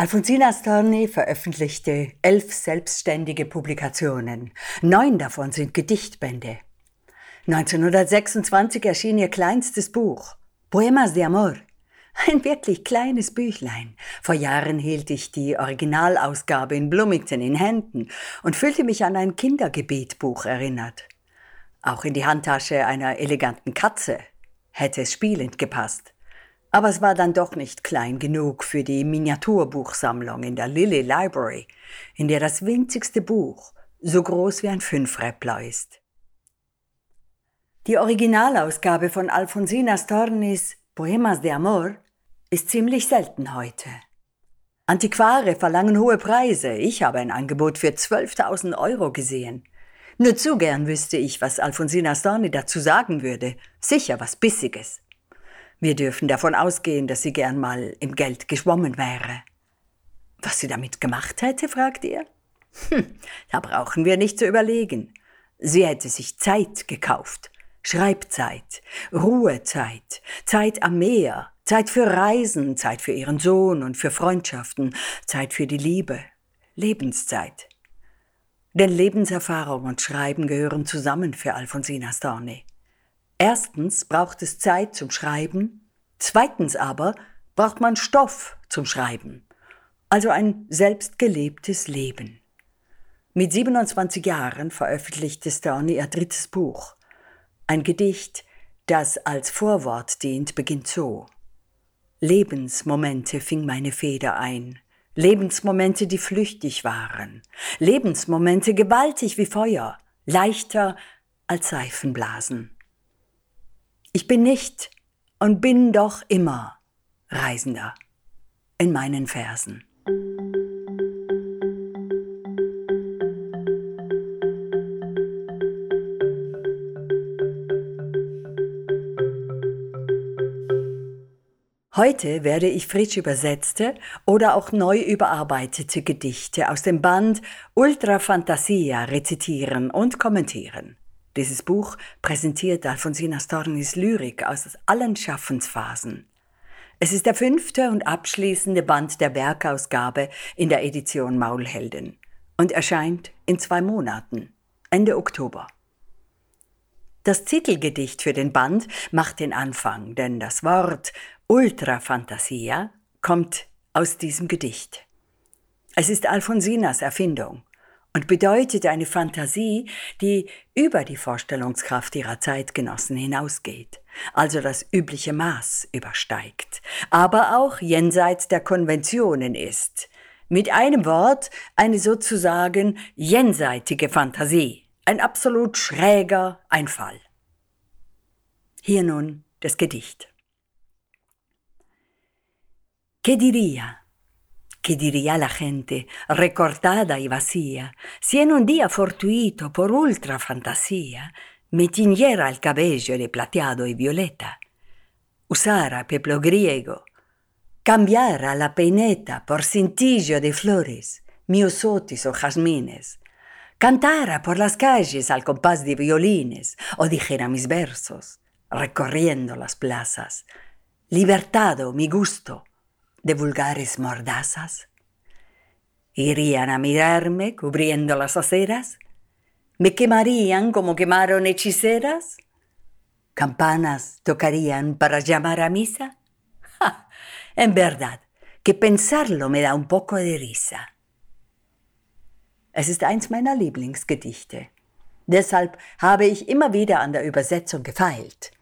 Alfonsina Storni veröffentlichte elf selbstständige Publikationen. Neun davon sind Gedichtbände. 1926 erschien ihr kleinstes Buch, Poemas de Amor. Ein wirklich kleines Büchlein. Vor Jahren hielt ich die Originalausgabe in Bloomington in Händen und fühlte mich an ein Kindergebetbuch erinnert. Auch in die Handtasche einer eleganten Katze hätte es spielend gepasst. Aber es war dann doch nicht klein genug für die Miniaturbuchsammlung in der Lilly Library, in der das winzigste Buch so groß wie ein Fünfräppler ist. Die Originalausgabe von Alfonsina Stornis Poemas de Amor ist ziemlich selten heute. Antiquare verlangen hohe Preise. Ich habe ein Angebot für 12.000 Euro gesehen. Nur zu gern wüsste ich, was Alfonsina Storni dazu sagen würde. Sicher was Bissiges. Wir dürfen davon ausgehen, dass sie gern mal im Geld geschwommen wäre. Was sie damit gemacht hätte, fragt ihr? Hm, da brauchen wir nicht zu überlegen. Sie hätte sich Zeit gekauft. Schreibzeit, Ruhezeit, Zeit am Meer, Zeit für Reisen, Zeit für ihren Sohn und für Freundschaften, Zeit für die Liebe, Lebenszeit. Denn Lebenserfahrung und Schreiben gehören zusammen für Alfonsina Storni. Erstens braucht es Zeit zum Schreiben, zweitens aber braucht man Stoff zum Schreiben, also ein selbstgelebtes Leben. Mit 27 Jahren veröffentlichte Storni ihr drittes Buch. Ein Gedicht, das als Vorwort dient, beginnt so. Lebensmomente fing meine Feder ein, Lebensmomente, die flüchtig waren, Lebensmomente gewaltig wie Feuer, leichter als Seifenblasen. Ich bin nicht und bin doch immer Reisender in meinen Versen. Heute werde ich frisch übersetzte oder auch neu überarbeitete Gedichte aus dem Band Ultra Fantasia rezitieren und kommentieren. Dieses Buch präsentiert Alfonsina Stornis Lyrik aus allen Schaffensphasen. Es ist der fünfte und abschließende Band der Werkausgabe in der Edition Maulhelden und erscheint in zwei Monaten, Ende Oktober. Das Titelgedicht für den Band macht den Anfang, denn das Wort Ultra Fantasia kommt aus diesem Gedicht. Es ist Alfonsinas Erfindung und bedeutet eine Fantasie, die über die Vorstellungskraft ihrer Zeitgenossen hinausgeht, also das übliche Maß übersteigt, aber auch jenseits der Konventionen ist. Mit einem Wort eine sozusagen jenseitige Fantasie, ein absolut schräger Einfall. Hier nun das Gedicht. Che diria ¿Qué diría la gente, recortada y vacía, si en un día fortuito por ultra fantasía me tiñera el cabello de plateado y violeta, usara peplo griego, cambiara la peineta por cintillo de flores, miosotis o jazmines, cantara por las calles al compás de violines o dijera mis versos, recorriendo las plazas, libertado mi gusto, de vulgares mordazas? ¿Irían a mirarme cubriendo las aceras? ¿Me quemarían como quemaron hechiceras? ¿Campanas tocarían para llamar a misa? En verdad, que pensarlo me da un poco de risa. Es ist eins meiner Lieblingsgedichte. Deshalb habe ich immer wieder an der Übersetzung gefeilt.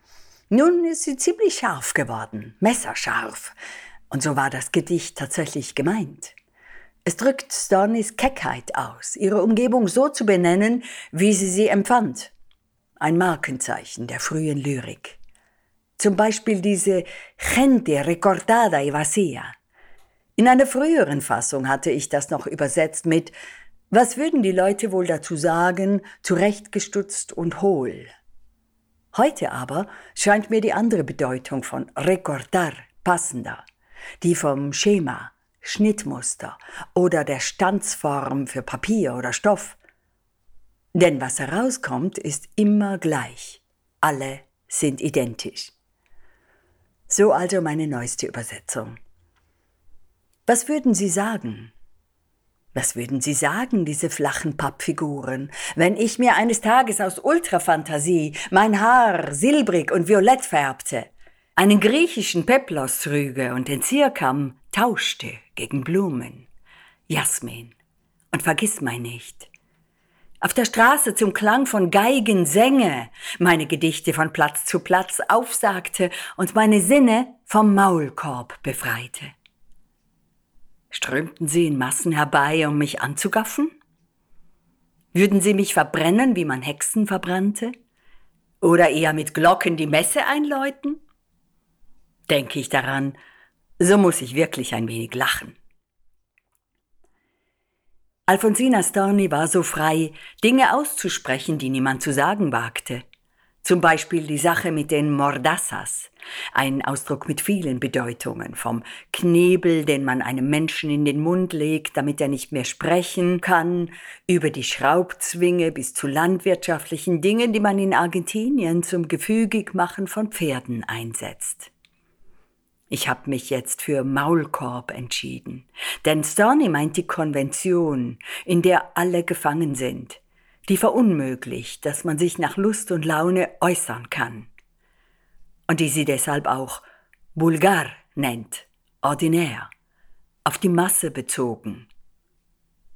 Nun ist sie ziemlich scharf geworden, messerscharf. Und so war das Gedicht tatsächlich gemeint. Es drückt Stornys Keckheit aus, ihre Umgebung so zu benennen, wie sie sie empfand. Ein Markenzeichen der frühen Lyrik. Zum Beispiel diese Gente recortada y vacía. In einer früheren Fassung hatte ich das noch übersetzt mit Was würden die Leute wohl dazu sagen, zurechtgestutzt und hohl? Heute aber scheint mir die andere Bedeutung von recortar passender, die vom Schema, Schnittmuster oder der Stanzform für Papier oder Stoff. Denn was herauskommt, ist immer gleich. Alle sind identisch. So also meine neueste Übersetzung. Was würden Sie sagen? Was würden Sie sagen, diese flachen Pappfiguren, wenn ich mir eines Tages aus Ultrafantasie mein Haar silbrig und violett färbte, einen griechischen Peplos trüge und den Zierkamm tauschte gegen Blumen, Jasmin und vergiss mein nicht, auf der Straße zum Klang von Geigen sänge, meine Gedichte von Platz zu Platz aufsagte und meine Sinne vom Maulkorb befreite. Strömten sie in Massen herbei, um mich anzugaffen? Würden sie mich verbrennen, wie man Hexen verbrannte? Oder eher mit Glocken die Messe einläuten? Denke ich daran, so muss ich wirklich ein wenig lachen. Alfonsina Storni war so frei, Dinge auszusprechen, die niemand zu sagen wagte. Zum Beispiel die Sache mit den Mordassas, ein Ausdruck mit vielen Bedeutungen, vom Knebel, den man einem Menschen in den Mund legt, damit er nicht mehr sprechen kann, über die Schraubzwinge bis zu landwirtschaftlichen Dingen, die man in Argentinien zum Gefügigmachen von Pferden einsetzt. Ich habe mich jetzt für Maulkorb entschieden, denn Storni meint die Konvention, in der alle gefangen sind, die verunmöglicht, dass man sich nach Lust und Laune äußern kann. Und die sie deshalb auch vulgar nennt, ordinär, auf die Masse bezogen,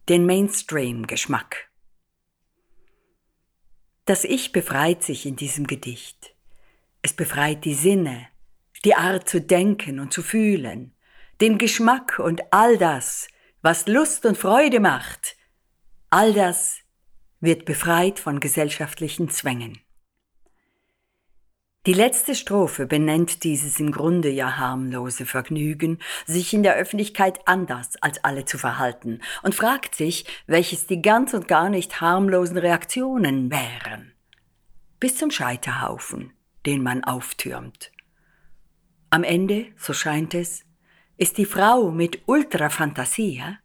den Mainstream-Geschmack. Das Ich befreit sich in diesem Gedicht. Es befreit die Sinne, die Art zu denken und zu fühlen, den Geschmack und all das, was Lust und Freude macht, all das wird befreit von gesellschaftlichen Zwängen. Die letzte Strophe benennt dieses im Grunde ja harmlose Vergnügen, sich in der Öffentlichkeit anders als alle zu verhalten und fragt sich, welches die ganz und gar nicht harmlosen Reaktionen wären. Bis zum Scheiterhaufen, den man auftürmt. Am Ende, so scheint es, ist die Frau mit Ultrafantasia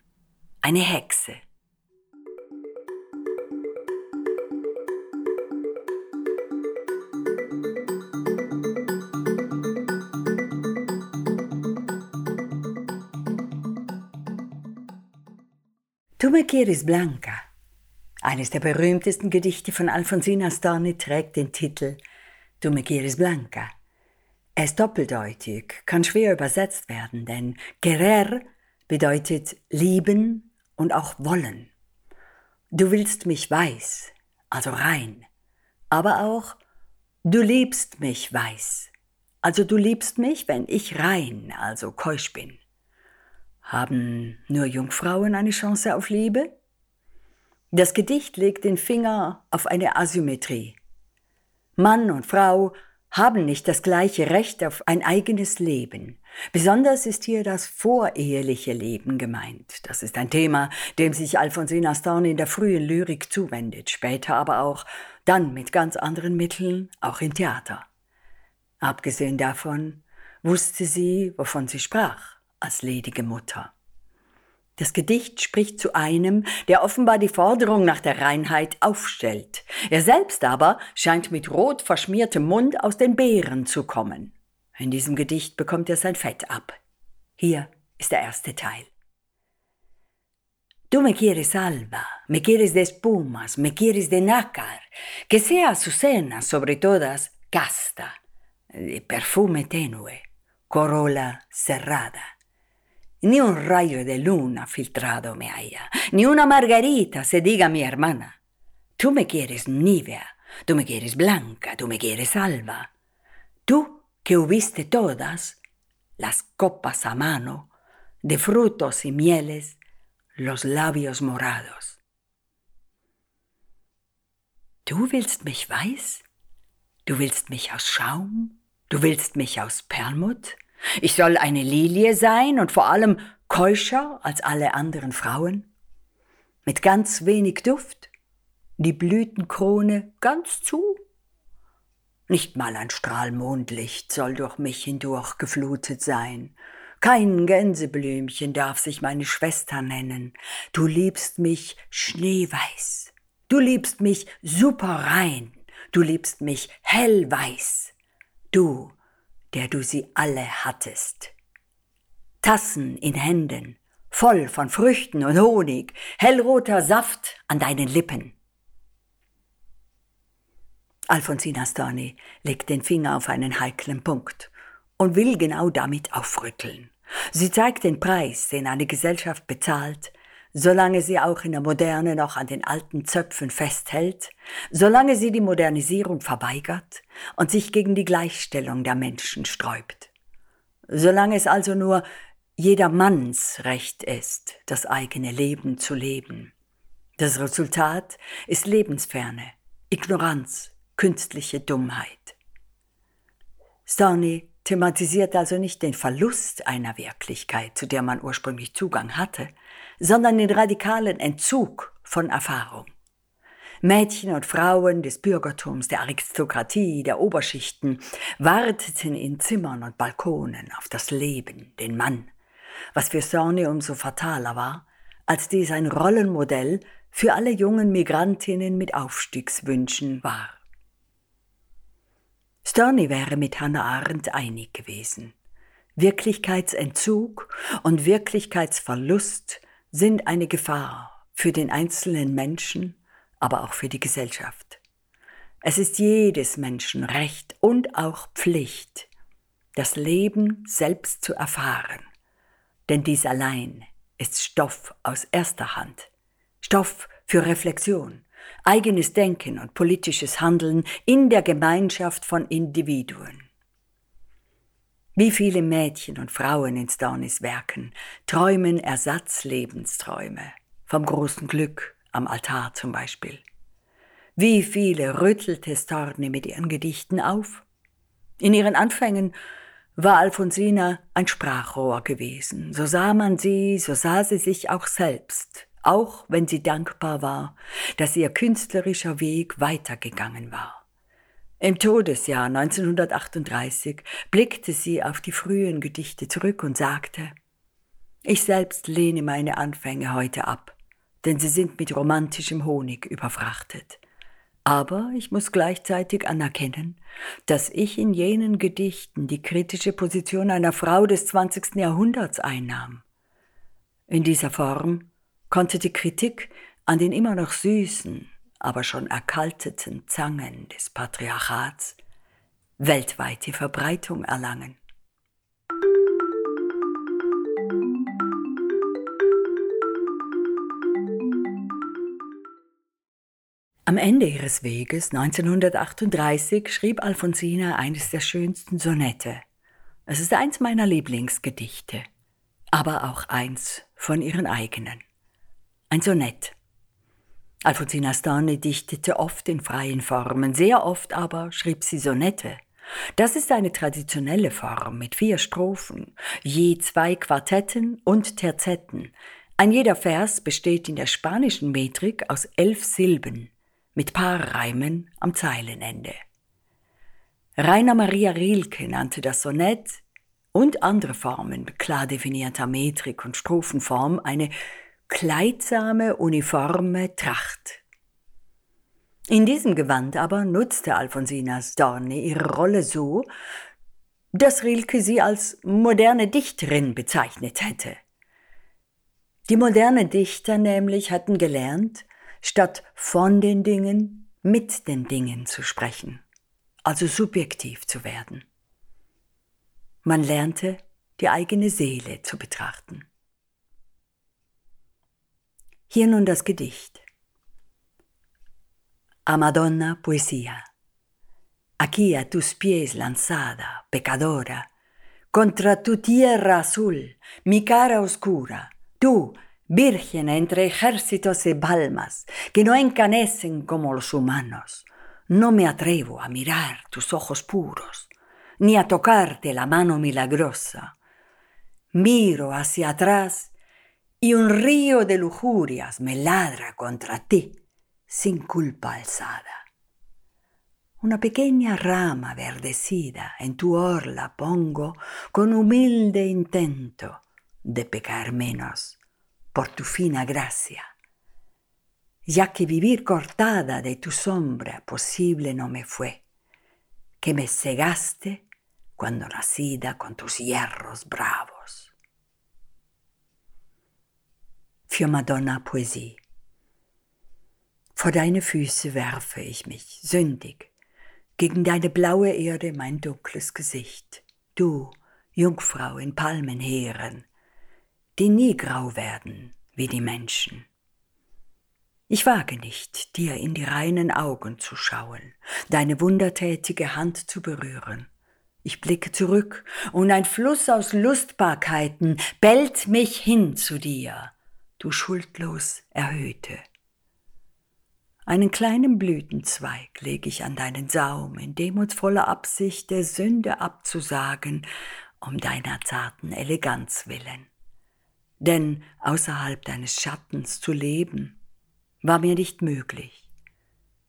eine Hexe. Tu me quieres blanca. Eines der berühmtesten Gedichte von Alfonsina Storni trägt den Titel Tu me quieres blanca. Er ist doppeldeutig, kann schwer übersetzt werden, denn querer bedeutet lieben und auch wollen. Du willst mich weiß, also rein, aber auch du liebst mich weiß, also du liebst mich, wenn ich rein, also keusch bin. Haben nur Jungfrauen eine Chance auf Liebe? Das Gedicht legt den Finger auf eine Asymmetrie. Mann und Frau haben nicht das gleiche Recht auf ein eigenes Leben. Besonders ist hier das voreheliche Leben gemeint. Das ist ein Thema, dem sich Alfonsina Storni in der frühen Lyrik zuwendet, später aber auch, dann mit ganz anderen Mitteln, auch im Theater. Abgesehen davon wusste sie, wovon sie sprach, als ledige Mutter. Das Gedicht spricht zu einem, der offenbar die Forderung nach der Reinheit aufstellt. Er selbst aber scheint mit rot verschmiertem Mund aus den Beeren zu kommen. In diesem Gedicht bekommt er sein Fett ab. Hier ist der erste Teil. Tú me quieres alba, me quieres de espumas, me quieres de nácar, que sea azucena sobre todas casta, de perfume tenue, corola cerrada. Ni un rayo de luna filtrado me haya, ni una margarita se diga mi hermana. Tú me quieres nívea, tú me quieres blanca, tú me quieres alba. Tú que hubiste todas las copas a mano, de frutos y mieles, los labios morados. Du willst mich weiß? Du willst mich aus Schaum? Du willst mich aus Perlmutt? Ich soll eine Lilie sein und vor allem keuscher als alle anderen Frauen? Mit ganz wenig Duft? Die Blütenkrone ganz zu? Nicht mal ein Strahl Mondlicht soll durch mich hindurch geflutet sein. Kein Gänseblümchen darf sich meine Schwester nennen. Du liebst mich schneeweiß. Du liebst mich superrein. Du liebst mich hellweiß. Du, der du sie alle hattest. Tassen in Händen, voll von Früchten und Honig, hellroter Saft an deinen Lippen. Alfonsina Storni legt den Finger auf einen heiklen Punkt und will genau damit aufrütteln. Sie zeigt den Preis, den eine Gesellschaft bezahlt, solange sie auch in der Moderne noch an den alten Zöpfen festhält, solange sie die Modernisierung verweigert und sich gegen die Gleichstellung der Menschen sträubt. Solange es also nur jedermanns Recht ist, das eigene Leben zu leben. Das Resultat ist Lebensferne, Ignoranz, künstliche Dummheit. Storni thematisiert also nicht den Verlust einer Wirklichkeit, zu der man ursprünglich Zugang hatte, sondern den radikalen Entzug von Erfahrung. Mädchen und Frauen des Bürgertums, der Aristokratie, der Oberschichten warteten in Zimmern und Balkonen auf das Leben, den Mann, was für Sorne umso fataler war, als dies ein Rollenmodell für alle jungen Migrantinnen mit Aufstiegswünschen war. Storni wäre mit Hannah Arendt einig gewesen. Wirklichkeitsentzug und Wirklichkeitsverlust sind eine Gefahr für den einzelnen Menschen, aber auch für die Gesellschaft. Es ist jedes Menschen Recht und auch Pflicht, das Leben selbst zu erfahren, denn dies allein ist Stoff aus erster Hand, Stoff für Reflexion, eigenes Denken und politisches Handeln in der Gemeinschaft von Individuen. Wie viele Mädchen und Frauen in Stornis Werken träumen Ersatzlebensträume, vom großen Glück am Altar zum Beispiel. Wie viele rüttelte Storni mit ihren Gedichten auf? In ihren Anfängen war Alfonsina ein Sprachrohr gewesen. So sah man sie, so sah sie sich auch selbst auch wenn sie dankbar war, dass ihr künstlerischer Weg weitergegangen war. Im Todesjahr 1938 blickte sie auf die frühen Gedichte zurück und sagte, ich selbst lehne meine Anfänge heute ab, denn sie sind mit romantischem Honig überfrachtet. Aber ich muss gleichzeitig anerkennen, dass ich in jenen Gedichten die kritische Position einer Frau des 20. Jahrhunderts einnahm. In dieser Form konnte die Kritik an den immer noch süßen, aber schon erkalteten Zangen des Patriarchats weltweite Verbreitung erlangen. Am Ende ihres Weges 1938 schrieb Alfonsina eines der schönsten Sonette. Es ist eins meiner Lieblingsgedichte, aber auch eins von ihren eigenen. Ein Sonett. Alfonsina Stane dichtete oft in freien Formen, sehr oft aber schrieb sie Sonette. Das ist eine traditionelle Form mit vier Strophen, je zwei Quartetten und Terzetten. Ein jeder Vers besteht in der spanischen Metrik aus elf Silben, mit Paarreimen am Zeilenende. Rainer Maria Rilke nannte das Sonett und andere Formen klar definierter Metrik und Strophenform eine kleidsame, uniforme Tracht. In diesem Gewand aber nutzte Alfonsina Storni ihre Rolle so, dass Rilke sie als moderne Dichterin bezeichnet hätte. Die moderne Dichter nämlich hatten gelernt, statt von den Dingen mit den Dingen zu sprechen, also subjektiv zu werden. Man lernte, die eigene Seele zu betrachten. Hier nun das Gedicht. A Madonna Poesía. Aquí a tus pies lanzada, pecadora, contra tu tierra azul, mi cara oscura, tú, virgen entre ejércitos de palmas que no encanecen como los humanos, no me atrevo a mirar tus ojos puros, ni a tocarte la mano milagrosa. Miro hacia atrás y un río de lujurias me ladra contra ti sin culpa alzada. una pequeña rama verdecida en tu orla pongo con humilde intento de pecar menos por tu fina gracia, ya que vivir cortada de tu sombra posible no me fue, que me cegaste cuando nacida con tus hierros bravos. Für Madonna Poesie. Vor deine Füße werfe ich mich, sündig, gegen deine blaue Erde mein dunkles Gesicht, du, Jungfrau in Palmenheeren, die nie grau werden wie die Menschen. Ich wage nicht, dir in die reinen Augen zu schauen, deine wundertätige Hand zu berühren. Ich blicke zurück, und ein Fluss aus Lustbarkeiten bellt mich hin zu dir, du schuldlos Erhöhte. Einen kleinen Blütenzweig leg ich an deinen Saum, in demutsvoller Absicht der Sünde abzusagen, um deiner zarten Eleganz willen. Denn außerhalb deines Schattens zu leben, war mir nicht möglich.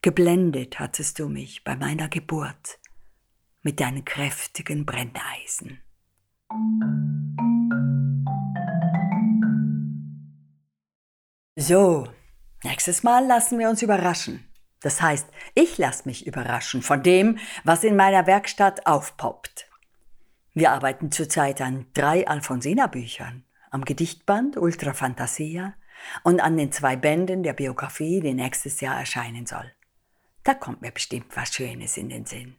Geblendet hattest du mich bei meiner Geburt mit deinen kräftigen Brenneisen. So, Nächstes Mal lassen wir uns überraschen. Das heißt, ich lasse mich überraschen von dem, was in meiner Werkstatt aufpoppt. Wir arbeiten zurzeit an drei Alfonsina-Büchern, am Gedichtband Ultra Fantasia und an den zwei Bänden der Biografie, die nächstes Jahr erscheinen soll. Da kommt mir bestimmt was Schönes in den Sinn.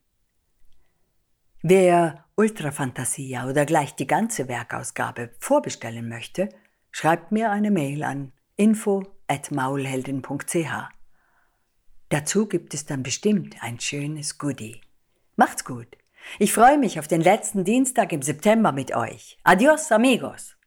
Wer Ultra Fantasia oder gleich die ganze Werkausgabe vorbestellen möchte, schreibt mir eine Mail an info at maulheldin.ch. Dazu gibt es dann bestimmt ein schönes Goodie. Macht's gut. Ich freue mich auf den letzten Dienstag im September mit euch. Adios, amigos.